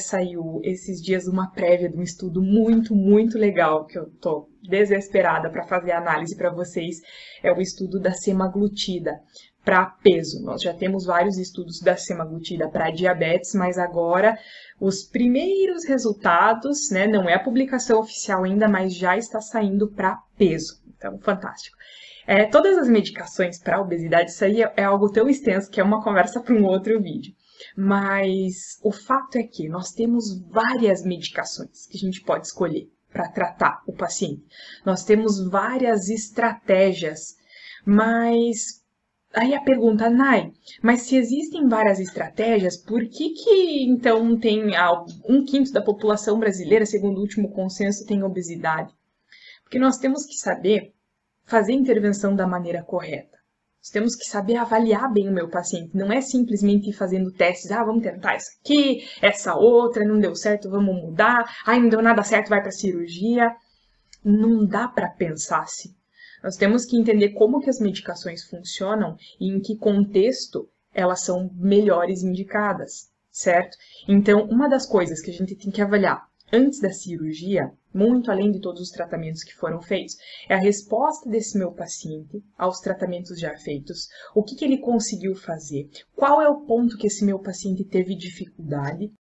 saiu esses dias uma prévia de um estudo muito, muito legal que eu tô desesperada para fazer análise para vocês. É o estudo da semaglutida para peso. Nós já temos vários estudos da semaglutida para diabetes, mas agora os primeiros resultados, né, não é a publicação oficial ainda, mas já está saindo para peso. Então, fantástico. É, todas as medicações para obesidade, isso aí é algo tão extenso que é uma conversa para um outro vídeo. Mas o fato é que nós temos várias medicações que a gente pode escolher para tratar o paciente. Nós temos várias estratégias, mas aí a pergunta, Nai, mas se existem várias estratégias, por que que então tem um quinto da população brasileira, segundo o último consenso, tem obesidade? Porque nós temos que saber fazer a intervenção da maneira correta. Nós temos que saber avaliar bem o meu paciente. Não é simplesmente ir fazendo testes. Ah, vamos tentar essa aqui, essa outra, não deu certo, vamos mudar. Ah, não deu nada certo, vai para cirurgia. Não dá para pensar assim. Nós temos que entender como que as medicações funcionam e em que contexto elas são melhores indicadas, certo? Então, uma das coisas que a gente tem que avaliar antes da cirurgia, muito além de todos os tratamentos que foram feitos, é a resposta desse meu paciente aos tratamentos já feitos, o que, que ele conseguiu fazer, qual é o ponto que esse meu paciente teve dificuldade